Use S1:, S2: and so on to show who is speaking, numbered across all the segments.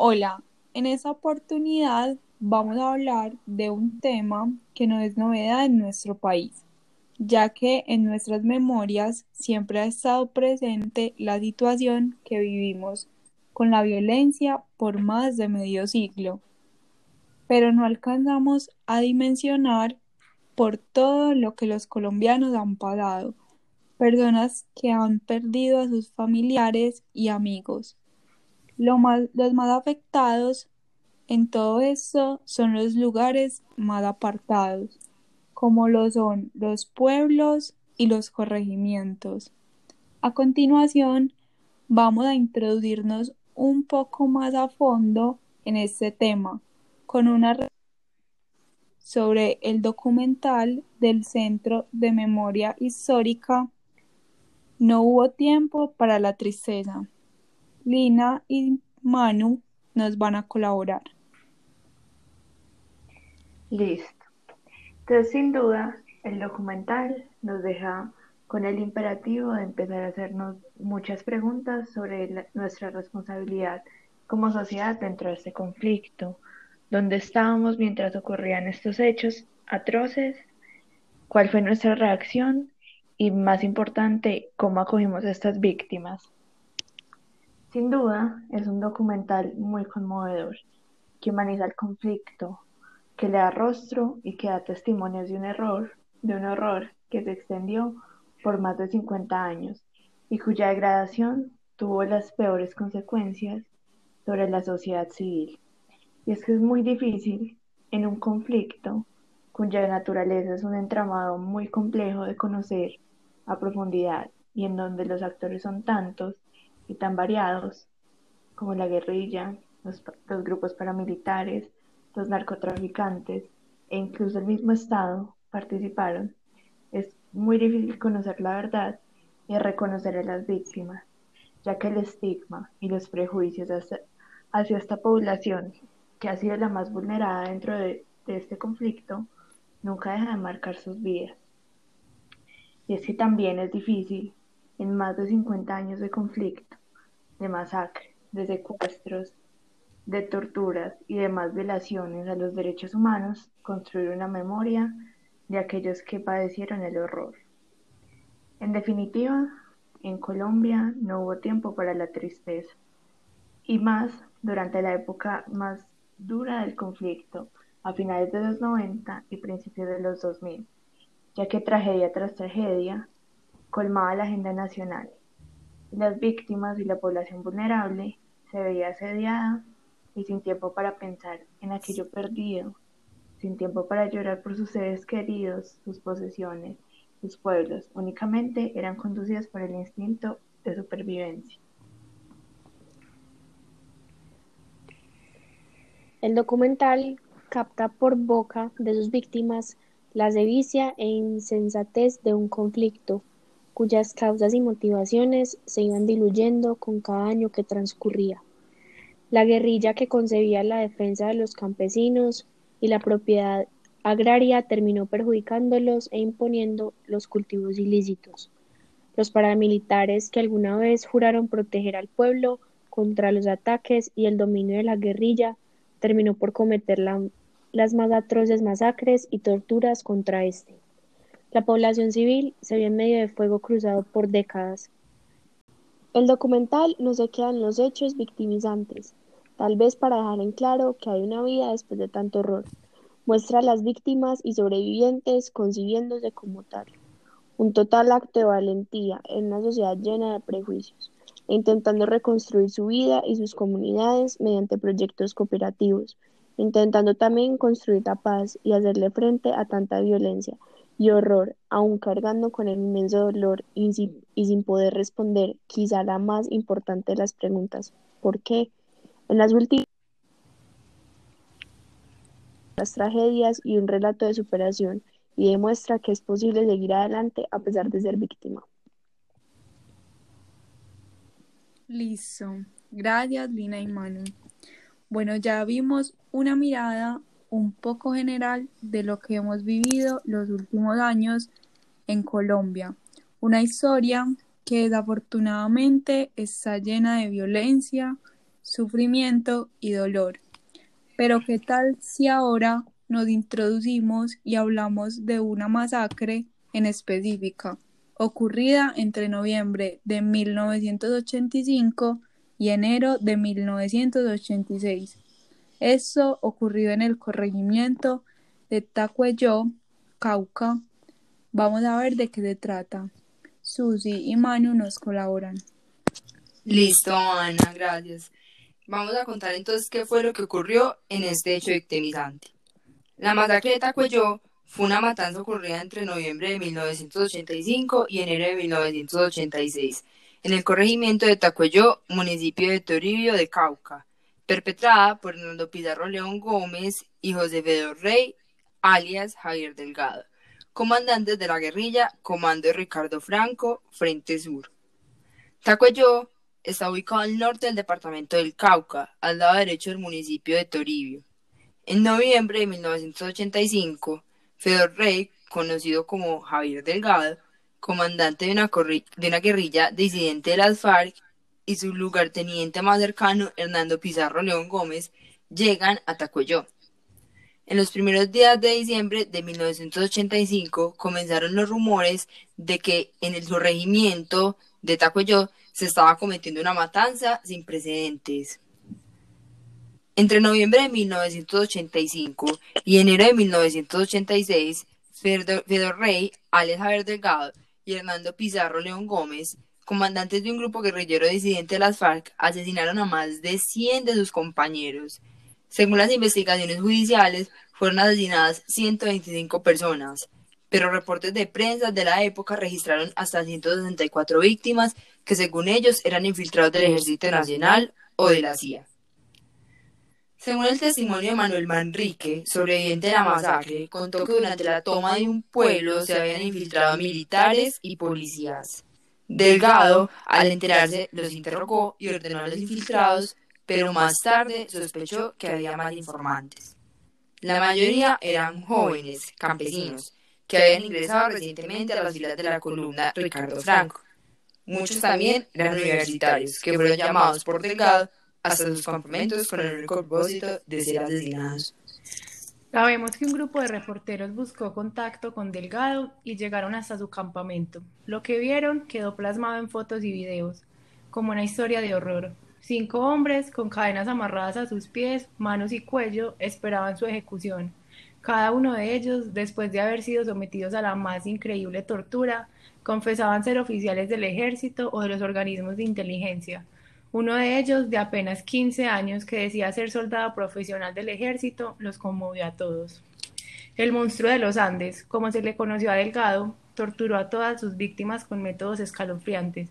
S1: Hola, en esta oportunidad vamos a hablar de un tema que no es novedad en nuestro país, ya que en nuestras memorias siempre ha estado presente la situación que vivimos con la violencia por más de medio siglo, pero no alcanzamos a dimensionar por todo lo que los colombianos han pasado, personas que han perdido a sus familiares y amigos. Los más afectados en todo esto son los lugares más apartados, como lo son los pueblos y los corregimientos. A continuación, vamos a introducirnos un poco más a fondo en este tema, con una sobre el documental del Centro de Memoria Histórica No hubo tiempo para la tristeza. Lina y Manu nos van a colaborar.
S2: Listo. Entonces, sin duda, el documental nos deja con el imperativo de empezar a hacernos muchas preguntas sobre nuestra responsabilidad como sociedad dentro de este conflicto. ¿Dónde estábamos mientras ocurrían estos hechos atroces? ¿Cuál fue nuestra reacción? Y más importante, ¿cómo acogimos a estas víctimas? Sin duda, es un documental muy conmovedor, que humaniza el conflicto, que le da rostro y que da testimonios de un error, de un horror que se extendió por más de 50 años y cuya degradación tuvo las peores consecuencias sobre la sociedad civil. Y es que es muy difícil en un conflicto cuya naturaleza es un entramado muy complejo de conocer a profundidad y en donde los actores son tantos y tan variados como la guerrilla, los, grupos paramilitares, los narcotraficantes e incluso el mismo Estado participaron. Es muy difícil conocer la verdad y reconocer a las víctimas, ya que el estigma y los prejuicios hacia, esta población, que ha sido la más vulnerada dentro de, de este conflicto, nunca deja de marcar sus vidas. Y es que también es difícil, en más de 50 años de conflicto, de masacre, de secuestros, de torturas y demás violaciones a los derechos humanos, construir una memoria de aquellos que padecieron el horror. En definitiva, en Colombia no hubo tiempo para la tristeza, y más durante la época más dura del conflicto, a finales de los 90 y principios de los 2000, ya que tragedia tras tragedia colmaba la agenda nacional. Las víctimas y la población vulnerable se veía asediada y sin tiempo para pensar en aquello perdido sin tiempo para llorar por sus seres queridos, sus posesiones, sus pueblos, únicamente eran conducidas por el instinto de supervivencia.
S3: El documental capta por boca de sus víctimas la sevicia e insensatez de un conflicto, cuyas causas y motivaciones se iban diluyendo con cada año que transcurría. La guerrilla que concebía la defensa de los campesinos y la propiedad agraria terminó perjudicándolos e imponiendo los cultivos ilícitos. Los paramilitares que alguna vez juraron proteger al pueblo contra los ataques y el dominio de la guerrilla terminó por cometer las más atroces masacres y torturas contra este. La población civil se vio en medio de fuego cruzado por décadas. El documental no se queda en los hechos victimizantes, tal vez para dejar en claro que hay una vida después de tanto horror. Muestra a las víctimas y sobrevivientes concibiéndose como tal. Un total acto de valentía en una sociedad llena de prejuicios, e intentando reconstruir su vida y sus comunidades mediante proyectos cooperativos, intentando también construir la paz y hacerle frente a tanta violencia y horror, aún cargando con el inmenso dolor y sin, y sin poder responder quizá la más importante de las preguntas, ¿por qué? En las últimas tragedias y un relato de superación y demuestra que es posible seguir adelante a pesar de ser víctima.
S1: Listo. Gracias, Lina y Manu. Bueno, ya vimos una mirada un poco general de lo que hemos vivido los últimos años en Colombia. Una historia que desafortunadamente está llena de violencia, sufrimiento y dolor. Pero ¿qué tal si ahora nos introducimos y hablamos de una masacre en específica, ocurrida entre noviembre de 1985 y enero de 1986? Esto ocurrió en el corregimiento de Tacuello, Cauca. Vamos a ver de qué se trata. Susi y Manu nos colaboran.
S4: Listo, Ana, gracias. Vamos a contar entonces qué fue lo que ocurrió en este hecho victimizante. La masacre de Tacuello fue una matanza ocurrida entre noviembre de 1985 y enero de 1986 en el corregimiento de Tacuello, municipio de Toribio de Cauca, perpetrada por Hernando Pizarro León Gómez y José Fedor Rey, alias Javier Delgado, comandantes de la guerrilla Comando de Ricardo Franco, Frente Sur. Tacuello está ubicado al norte del departamento del Cauca, al lado derecho del municipio de Toribio. En noviembre de 1985, Fedor Rey, conocido como Javier Delgado, comandante de una, de una guerrilla disidente de las FARC, y su lugarteniente más cercano, Hernando Pizarro León Gómez, llegan a Tacuello. En los primeros días de diciembre de 1985 comenzaron los rumores de que en el regimiento de Tacuello se estaba cometiendo una matanza sin precedentes. Entre noviembre de 1985 y enero de 1986, Fedor Rey, alias Javier Delgado y Hernando Pizarro León Gómez, comandantes de un grupo guerrillero disidente de las FARC, asesinaron a más de 100 de sus compañeros. Según las investigaciones judiciales, fueron asesinadas 125 personas, pero reportes de prensa de la época registraron hasta 164 víctimas que según ellos eran infiltrados del Ejército Nacional o de la CIA. Según el testimonio de Manuel Manrique, sobreviviente de la masacre, contó que durante la toma de un pueblo se habían infiltrado militares y policías. Delgado, al enterarse, los interrogó y ordenó a los infiltrados, pero más tarde sospechó que había más informantes. La mayoría eran jóvenes, campesinos, que habían ingresado recientemente a las filas de la columna Ricardo Franco. Muchos también eran universitarios, que fueron llamados por Delgado hasta sus campamentos con el único propósito de ser asesinados.
S5: Sabemos que un grupo de reporteros buscó contacto con Delgado y llegaron hasta su campamento. Lo que vieron quedó plasmado en fotos y videos, como una historia de horror. Cinco hombres con cadenas amarradas a sus pies, manos y cuello esperaban su ejecución. Cada uno de ellos, después de haber sido sometidos a la más increíble tortura, confesaban ser oficiales del ejército o de los organismos de inteligencia. Uno de ellos, de apenas 15 años, que decía ser soldado profesional del ejército, los conmovió a todos. El monstruo de los Andes, como se le conoció a Delgado, torturó a todas sus víctimas con métodos escalofriantes.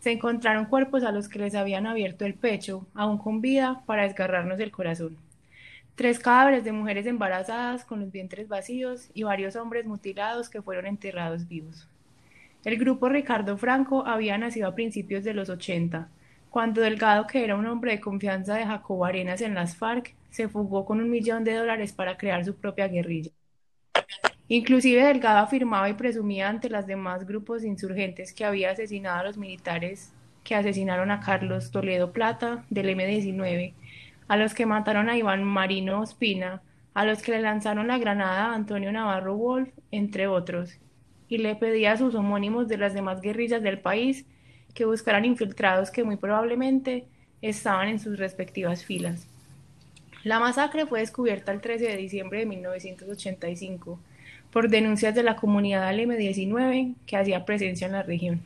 S5: Se encontraron cuerpos a los que les habían abierto el pecho, aún con vida, para desgarrarnos el corazón tres cadáveres de mujeres embarazadas con los vientres vacíos y varios hombres mutilados que fueron enterrados vivos. El grupo Ricardo Franco había nacido a principios de los 80, cuando Delgado, que era un hombre de confianza de Jacobo Arenas en las FARC, se fugó con un millón de dólares para crear su propia guerrilla. Inclusive Delgado afirmaba y presumía ante los demás grupos insurgentes que había asesinado a los militares que asesinaron a Carlos Toledo Plata del M-19 a los que mataron a Iván Marino Ospina, a los que le lanzaron la granada a Antonio Navarro Wolf, entre otros, y le pedía a sus homónimos de las demás guerrillas del país que buscaran infiltrados que muy probablemente estaban en sus respectivas filas. La masacre fue descubierta el 13 de diciembre de 1985 por denuncias de la comunidad del M19 que hacía presencia en la región.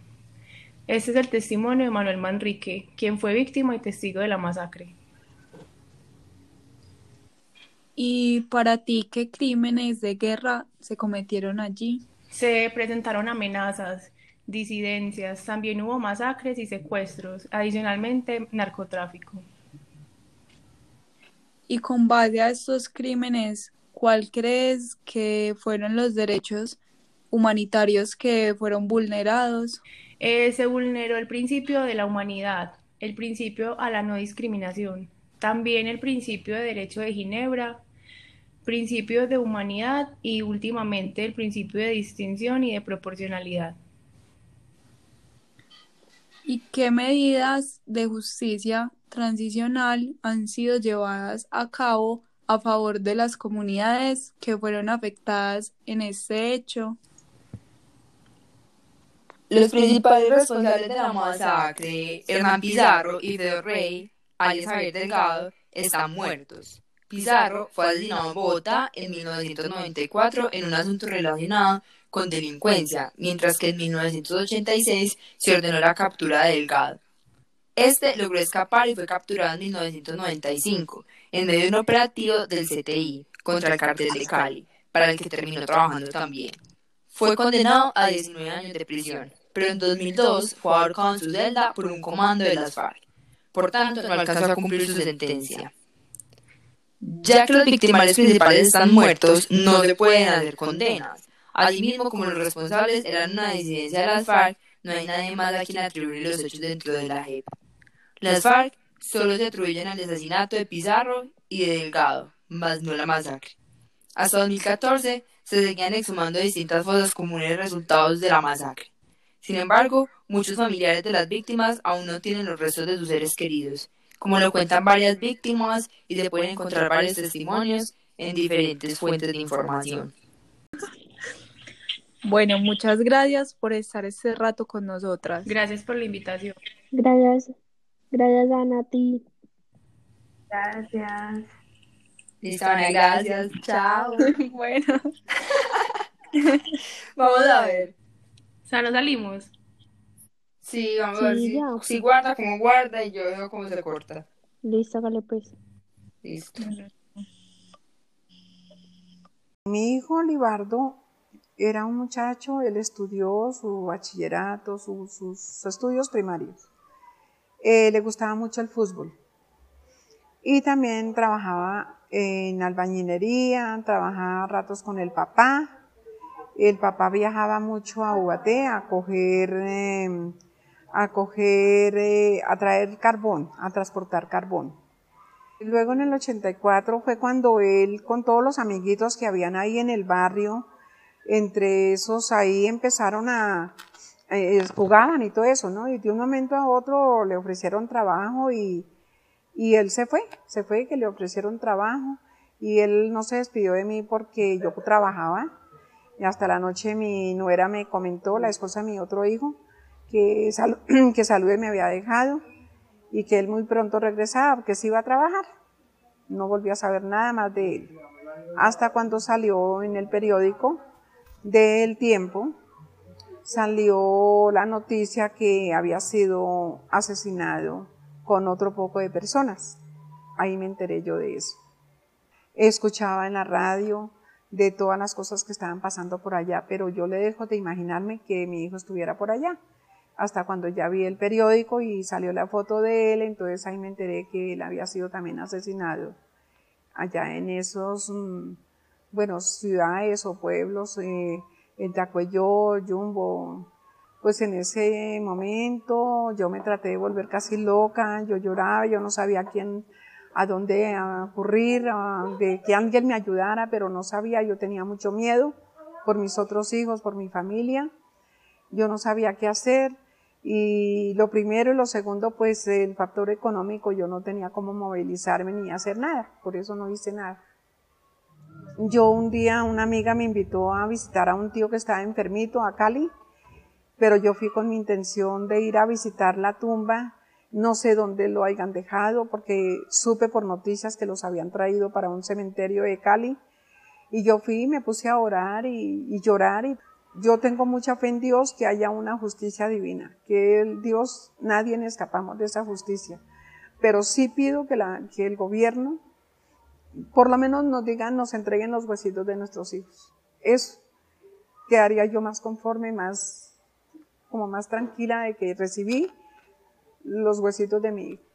S5: Este es el testimonio de Manuel Manrique, quien fue víctima y testigo de la masacre.
S1: ¿Y para ti qué crímenes de guerra se cometieron allí?
S5: Se presentaron amenazas, disidencias, también hubo masacres y secuestros, adicionalmente narcotráfico.
S1: Y con base a estos crímenes, ¿cuál crees que fueron los derechos humanitarios que fueron vulnerados?
S5: Eh, se vulneró el principio de la humanidad, el principio a la no discriminación, también el principio de derecho de Ginebra, principios de humanidad y últimamente el principio de distinción y de proporcionalidad.
S1: ¿Y qué medidas de justicia transicional han sido llevadas a cabo a favor de las comunidades que fueron afectadas en este hecho?
S4: Los principales responsables de la masacre, Hernán Pizarro y Fedor Rey, alias Javier Delgado, están muertos. Pizarro fue asesinado en Bogotá en 1994 en un asunto relacionado con delincuencia, mientras que en 1986 se ordenó la captura de Delgado. Este logró escapar y fue capturado en 1995, en medio de un operativo del CTI contra el cartel de Cali, para el que terminó trabajando también. Fue condenado a 19 años de prisión pero en 2002 fue ahorcado en su celda por un comando de las FARC. Por tanto, no alcanzó a cumplir su sentencia. Ya que los victimarios principales están muertos, no se pueden hacer condenas. Asimismo, como los responsables eran una disidencia de las FARC, no hay nadie más a quien atribuir los hechos dentro de la JEP. Las FARC solo se atribuyen al asesinato de Pizarro y de Delgado, más no la masacre. Hasta 2014 se seguían exhumando distintas fosas comunes resultados de la masacre. Sin embargo, muchos familiares de las víctimas aún no tienen los restos de sus seres queridos, como lo cuentan varias víctimas y se pueden encontrar varios testimonios en diferentes fuentes de información.
S1: Bueno, muchas gracias por estar este rato con nosotras.
S5: Gracias por la invitación.
S3: Gracias. Gracias, Ana, a ti.
S2: Gracias.
S4: Listo, Ana, gracias. Chao.
S1: bueno.
S4: Vamos a ver.
S5: O sea, no salimos.
S4: Sí, vamos a ver
S3: Sí,
S4: si, si guarda como guarda y yo veo cómo se corta.
S3: Listo, hágale pues.
S4: Listo.
S6: Mi hijo Libardo era un muchacho, él estudió su bachillerato, su- sus estudios primarios. Eh, le gustaba mucho el fútbol. Y también trabajaba en albañilería, trabajaba ratos con el papá. El papá viajaba mucho a Ubaté a coger, eh, a coger, eh, a traer carbón, a transportar carbón. Luego en el 84 fue cuando él, con todos los amiguitos que habían ahí en el barrio, entre esos ahí empezaron a, eh, jugaban y todo eso, ¿no? Y de un momento a otro le ofrecieron trabajo y, y él se fue, se fue que le ofrecieron trabajo y él no se despidió de mí porque yo trabajaba y hasta la noche mi nuera me comentó, la esposa de mi otro hijo, que, sal, que Salude me había dejado y que él muy pronto regresaba, que se iba a trabajar. No volví a saber nada más de él. Hasta cuando salió en el periódico del tiempo, salió la noticia que había sido asesinado con otro poco de personas. Ahí me enteré yo de eso. Escuchaba en la radio de todas las cosas que estaban pasando por allá, pero yo le dejo de imaginarme que mi hijo estuviera por allá hasta cuando ya vi el periódico y salió la foto de él, entonces ahí me enteré que él había sido también asesinado allá en esos, mm, bueno, ciudades o pueblos, eh, en Tacuelló, Jumbo, pues en ese momento yo me traté de volver casi loca, yo lloraba, yo no sabía a quién, a dónde ocurrir, a- de que alguien me ayudara, pero no sabía, yo tenía mucho miedo por mis otros hijos, por mi familia, yo no sabía qué hacer y lo primero y lo segundo pues el factor económico yo no tenía cómo movilizarme ni hacer nada, por eso no hice nada. Yo un día una amiga me invitó a visitar a un tío que estaba enfermito a Cali, pero yo fui con mi intención de ir a visitar la tumba, no sé dónde lo hayan dejado porque supe por noticias que los habían traído para un cementerio de Cali. Y yo fui y me puse a orar y, llorar. Y yo tengo mucha fe en Dios que haya una justicia divina, que el Dios, nadie escapamos de esa justicia. Pero sí pido que, la, que el gobierno, por lo menos nos digan, nos entreguen los huesitos de nuestros hijos. Eso quedaría yo más conforme, más, como más tranquila de que recibí los huesitos de mi hijo.